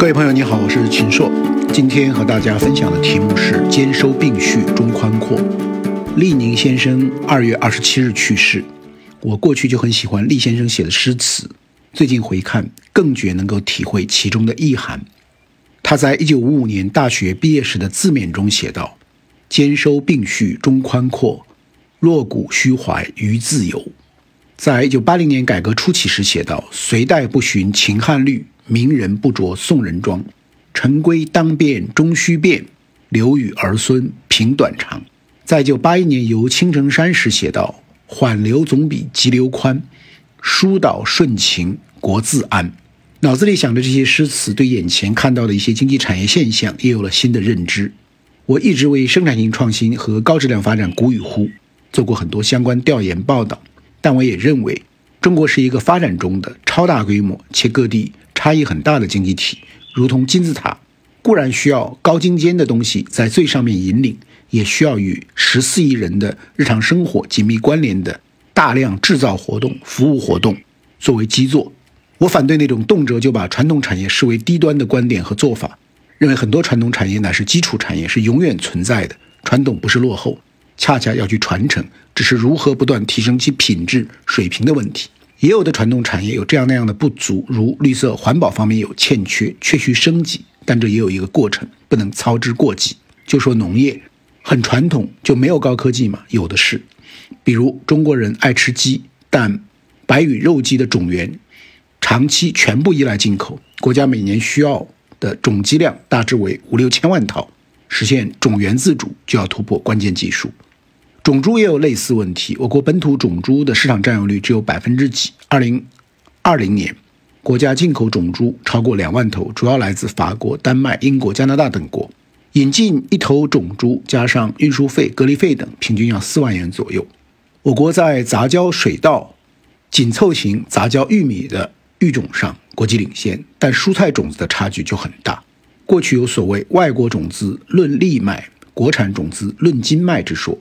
各位朋友，你好，我是秦朔。今天和大家分享的题目是“兼收并蓄中宽阔”。厉宁先生二月二十七日去世。我过去就很喜欢厉先生写的诗词，最近回看更觉能够体会其中的意涵。他在一九五五年大学毕业时的字面中写道：“兼收并蓄中宽阔，落骨虚怀于自由。”在一九八零年改革初期时写道：“隋代不循秦汉律。”名人不着宋人装，陈规当变终须变，留与儿孙评短长。在就八一年游青城山时写道：“缓流总比急流宽，疏导顺情国自安。”脑子里想着这些诗词，对眼前看到的一些经济产业现象也有了新的认知。我一直为生产性创新和高质量发展鼓与呼，做过很多相关调研报道。但我也认为，中国是一个发展中的超大规模且各地。差异很大的经济体，如同金字塔，固然需要高精尖的东西在最上面引领，也需要与十四亿人的日常生活紧密关联的大量制造活动、服务活动作为基座。我反对那种动辄就把传统产业视为低端的观点和做法，认为很多传统产业乃是基础产业，是永远存在的。传统不是落后，恰恰要去传承，只是如何不断提升其品质水平的问题。也有的传统产业有这样那样的不足，如绿色环保方面有欠缺，确需升级。但这也有一个过程，不能操之过急。就说农业很传统，就没有高科技吗？有的是。比如中国人爱吃鸡，但白羽肉鸡的种源长期全部依赖进口，国家每年需要的种鸡量大致为五六千万套，实现种源自主就要突破关键技术。种猪也有类似问题，我国本土种猪的市场占有率只有百分之几。二零二零年，国家进口种猪超过两万头，主要来自法国、丹麦、英国、加拿大等国。引进一头种猪，加上运输费、隔离费等，平均要四万元左右。我国在杂交水稻、紧凑型杂交玉米的育种上国际领先，但蔬菜种子的差距就很大。过去有所谓“外国种子论粒卖，国产种子论斤卖”之说。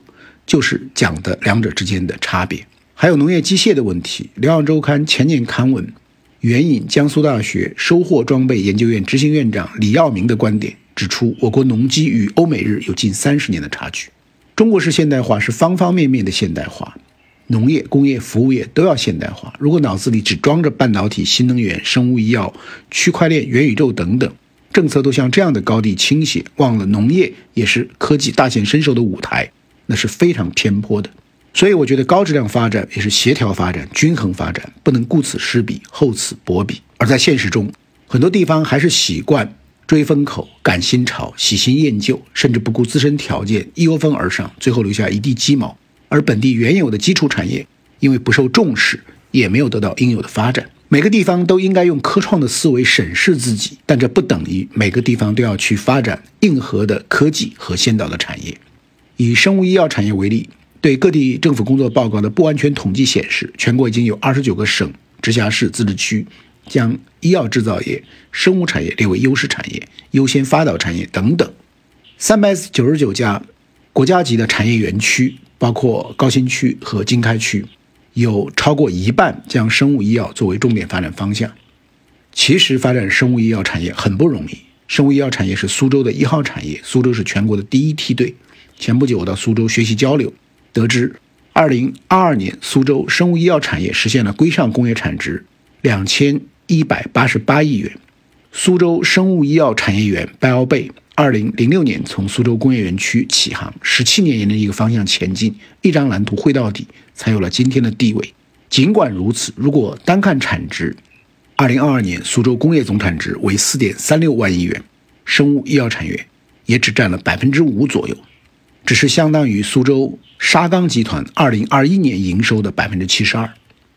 就是讲的两者之间的差别，还有农业机械的问题。《辽阳周刊》前年刊文援引江苏大学收获装备研究院执行院长李耀明的观点，指出我国农机与欧美日有近三十年的差距。中国式现代化是方方面面的现代化，农业、工业、服务业都要现代化。如果脑子里只装着半导体、新能源、生物医药、区块链、元宇宙等等政策，都向这样的高地倾斜，忘了农业也是科技大显身手的舞台。那是非常偏颇的，所以我觉得高质量发展也是协调发展、均衡发展，不能顾此失彼、厚此薄彼。而在现实中，很多地方还是习惯追风口、赶新潮、喜新厌旧，甚至不顾自身条件，一窝蜂而上，最后留下一地鸡毛。而本地原有的基础产业因为不受重视，也没有得到应有的发展。每个地方都应该用科创的思维审视自己，但这不等于每个地方都要去发展硬核的科技和先导的产业。以生物医药产业为例，对各地政府工作报告的不完全统计显示，全国已经有二十九个省、直辖市、自治区将医药制造业、生物产业列为优势产业、优先发导产业等等。三百九十九家国家级的产业园区，包括高新区和经开区，有超过一半将生物医药作为重点发展方向。其实，发展生物医药产业很不容易。生物医药产业是苏州的一号产业，苏州是全国的第一梯队。前不久我到苏州学习交流，得知，二零二二年苏州生物医药产业实现了规上工业产值两千一百八十八亿元。苏州生物医药产业园 BioBay 二零零六年从苏州工业园区起航，十七年沿着一个方向前进，一张蓝图绘到底，才有了今天的地位。尽管如此，如果单看产值，二零二二年苏州工业总产值为四点三六万亿元，生物医药产业也只占了百分之五左右。只是相当于苏州沙钢集团二零二一年营收的百分之七十二。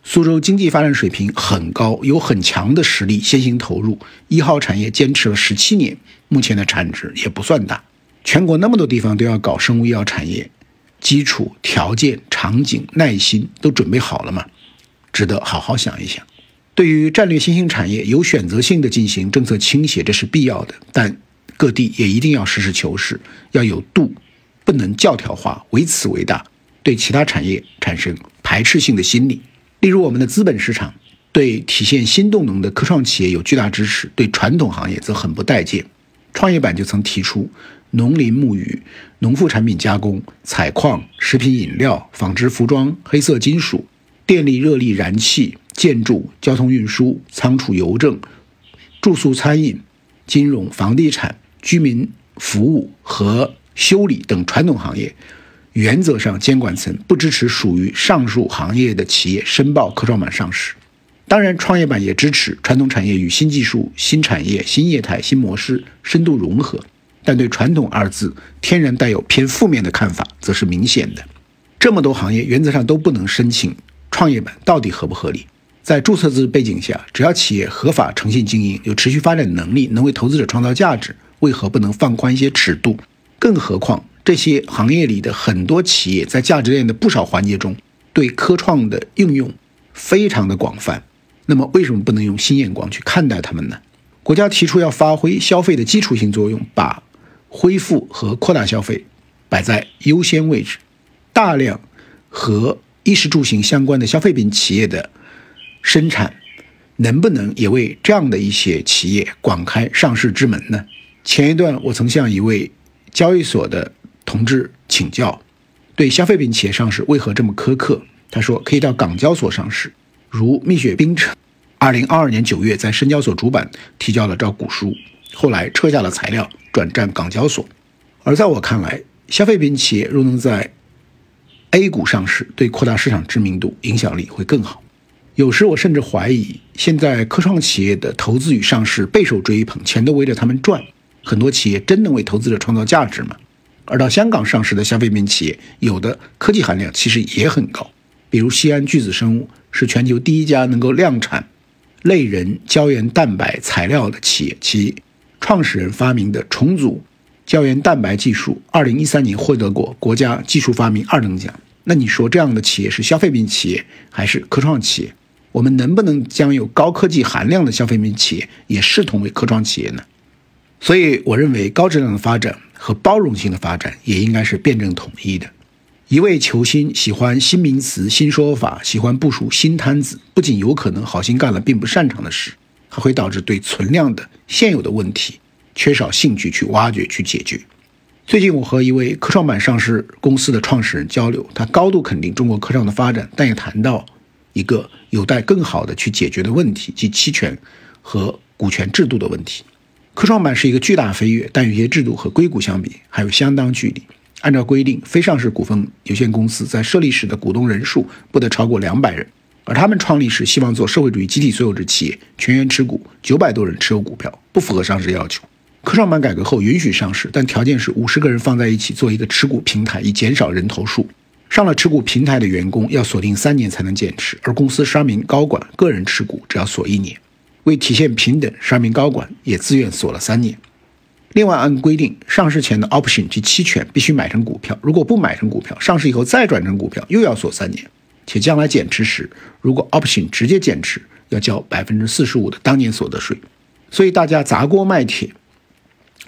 苏州经济发展水平很高，有很强的实力，先行投入一号产业，坚持了十七年，目前的产值也不算大。全国那么多地方都要搞生物医药产业，基础条件、场景、耐心都准备好了吗？值得好好想一想。对于战略新兴产业，有选择性的进行政策倾斜，这是必要的，但各地也一定要实事求是，要有度。不能教条化，唯此为大，对其他产业产生排斥性的心理。例如，我们的资本市场对体现新动能的科创企业有巨大支持，对传统行业则很不待见。创业板就曾提出，农林牧渔、农副产品加工、采矿、食品饮料、纺织服装、黑色金属、电力热力燃气、建筑、交通运输、仓储邮政、住宿餐饮、金融、房地产、居民服务和修理等传统行业，原则上监管层不支持属于上述行业的企业申报科创板上市。当然，创业板也支持传统产业与新技术、新产业、新业态、新模式深度融合，但对“传统”二字天然带有偏负面的看法，则是明显的。这么多行业原则上都不能申请创业板，到底合不合理？在注册制背景下，只要企业合法诚信经营，有持续发展能力，能为投资者创造价值，为何不能放宽一些尺度？更何况这些行业里的很多企业在价值链的不少环节中，对科创的应用非常的广泛。那么，为什么不能用新眼光去看待他们呢？国家提出要发挥消费的基础性作用，把恢复和扩大消费摆在优先位置，大量和衣食住行相关的消费品企业的生产，能不能也为这样的一些企业广开上市之门呢？前一段我曾向一位交易所的同志请教，对消费品企业上市为何这么苛刻？他说可以到港交所上市。如蜜雪冰城，二零二二年九月在深交所主板提交了招股书，后来撤下了材料，转战港交所。而在我看来，消费品企业若能在 A 股上市，对扩大市场知名度、影响力会更好。有时我甚至怀疑，现在科创企业的投资与上市备受追捧，钱都围着他们转，很多企业真能为投资者创造价值吗？而到香港上市的消费品企业，有的科技含量其实也很高，比如西安巨子生物。是全球第一家能够量产类人胶原蛋白材料的企业，其创始人发明的重组胶原蛋白技术，二零一三年获得过国家技术发明二等奖。那你说这样的企业是消费品企业还是科创企业？我们能不能将有高科技含量的消费品企业也视同为科创企业呢？所以，我认为高质量的发展和包容性的发展也应该是辩证统一的。一位球星，喜欢新名词、新说法，喜欢部署新摊子，不仅有可能好心干了并不擅长的事，还会导致对存量的现有的问题缺少兴趣去挖掘、去解决。最近我和一位科创板上市公司的创始人交流，他高度肯定中国科创的发展，但也谈到一个有待更好的去解决的问题，即期权和股权制度的问题。科创板是一个巨大飞跃，但有些制度和硅谷相比还有相当距离。按照规定，非上市股份有限公司在设立时的股东人数不得超过两百人，而他们创立时希望做社会主义集体所有制企业，全员持股，九百多人持有股票，不符合上市要求。科创板改革后允许上市，但条件是五十个人放在一起做一个持股平台，以减少人头数。上了持股平台的员工要锁定三年才能减持，而公司十二名高管个人持股只要锁一年。为体现平等，十二名高管也自愿锁了三年。另外，按规定，上市前的 option 及期权必须买成股票，如果不买成股票，上市以后再转成股票又要锁三年，且将来减持时，如果 option 直接减持，要交百分之四十五的当年所得税。所以大家砸锅卖铁。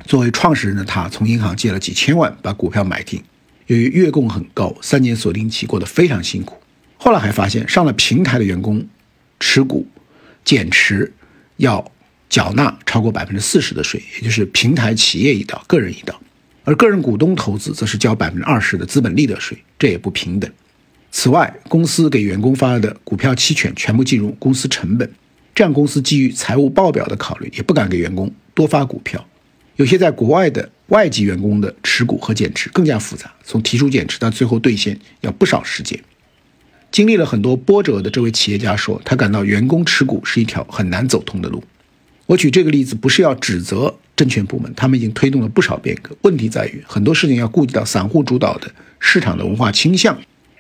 作为创始人的他，从银行借了几千万把股票买进，由于月供很高，三年锁定期过得非常辛苦。后来还发现，上了平台的员工持股减持要。缴纳超过百分之四十的税，也就是平台企业一道，个人一道，而个人股东投资则是交百分之二十的资本利得税，这也不平等。此外，公司给员工发的股票期权全部计入公司成本，这样公司基于财务报表的考虑，也不敢给员工多发股票。有些在国外的外籍员工的持股和减持更加复杂，从提出减持到最后兑现要不少时间。经历了很多波折的这位企业家说，他感到员工持股是一条很难走通的路。我举这个例子不是要指责证券部门，他们已经推动了不少变革。问题在于很多事情要顾及到散户主导的市场的文化倾向，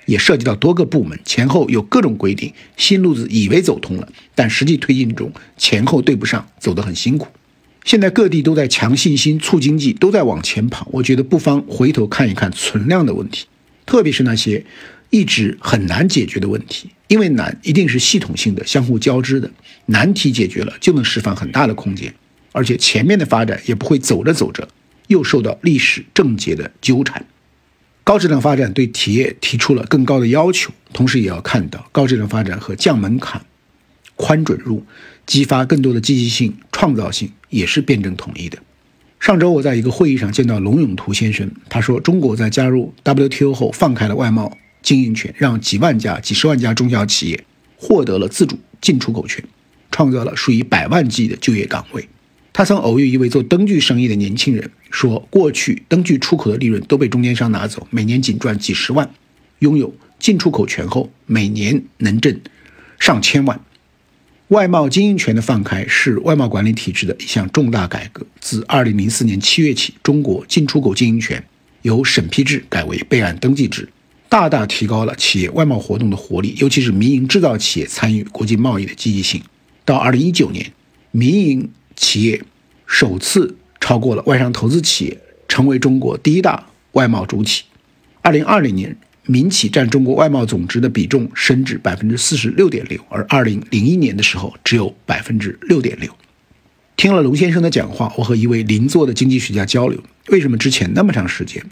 也涉及到多个部门前后有各种规定。新路子以为走通了，但实际推进中前后对不上，走得很辛苦。现在各地都在强信心、促经济，都在往前跑。我觉得不妨回头看一看存量的问题，特别是那些一直很难解决的问题。因为难一定是系统性的、相互交织的，难题解决了就能释放很大的空间，而且前面的发展也不会走着走着又受到历史症结的纠缠。高质量发展对企业提出了更高的要求，同时也要看到高质量发展和降门槛宽准入，激发更多的积极性、创造性，也是辩证统一的。上周我在一个会议上见到龙永图先生，他说中国在加入 WTO 后放开了外贸经营权，让几万家、几十万家中小企业获得了自主进出口权，创造了数以百万计的就业岗位。他曾偶遇一位做灯具生意的年轻人，说过去灯具出口的利润都被中间商拿走，每年仅赚几十万。拥有进出口权后，每年能挣上千万。外贸经营权的放开是外贸管理体制的一项重大改革。自2004年7月起，中国进出口经营权由审批制改为备案登记制，大大提高了企业外贸活动的活力，尤其是民营制造企业参与国际贸易的积极性。到2019年，民营企业首次超过了外商投资企业，成为中国第一大外贸主体。二零二零年，民企占中国外贸总值的比重升至百分之四十六点六，而二零零一年的时候只有百分之六点六。听了龙先生的讲话，我和一位邻座的经济学家交流，为什么之前那么长时间，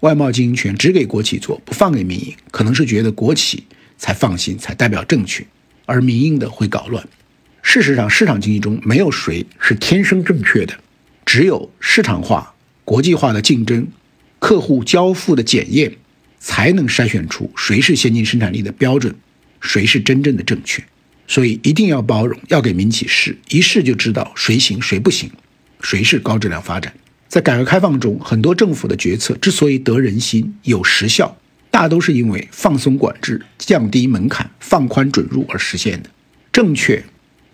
外贸经营权只给国企做，不放给民营？可能是觉得国企才放心，才代表正确，而民营的会搞乱。事实上，市场经济中没有谁是天生正确的，只有市场化、国际化的竞争、客户交付的检验，才能筛选出谁是先进生产力的标准，谁是真正的正确。所以一定要包容，要给民企试，一试就知道谁行谁不行，谁是高质量发展。在改革开放中，很多政府的决策之所以得人心、有实效，大都是因为放松管制、降低门槛、放宽准入而实现的。正确。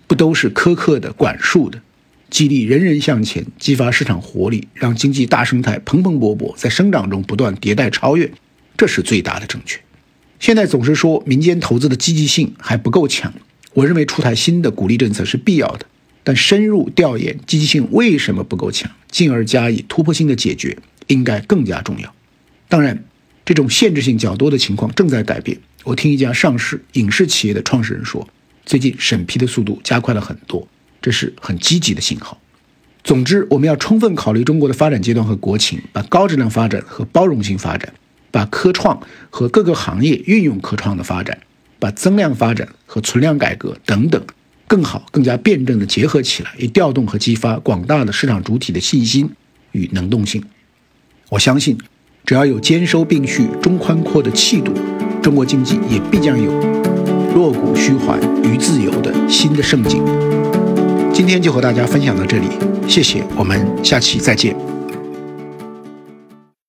不都是苛刻的管束的，激励人人向前，激发市场活力，让经济大生态蓬蓬勃勃，在生长中不断迭代超越，这是最大的正确。现在总是说民间投资的积极性还不够强，我认为出台新的鼓励政策是必要的，但深入调研积极性为什么不够强，进而加以突破性的解决，应该更加重要。当然，这种限制性较多的情况正在改变。我听一家上市影视企业的创始人说。最近审批的速度加快了很多，这是很积极的信号。总之，我们要充分考虑中国的发展阶段和国情，把高质量发展和包容性发展，把科创和各个行业运用科创的发展，把增量发展和存量改革等等，更好、更加辩证地结合起来，以调动和激发广大的市场主体的信心与能动性。我相信，只要有兼收并蓄、中宽阔的气度，中国经济也必将有。弱骨虚怀于自由的新的盛景。今天就和大家分享到这里，谢谢，我们下期再见。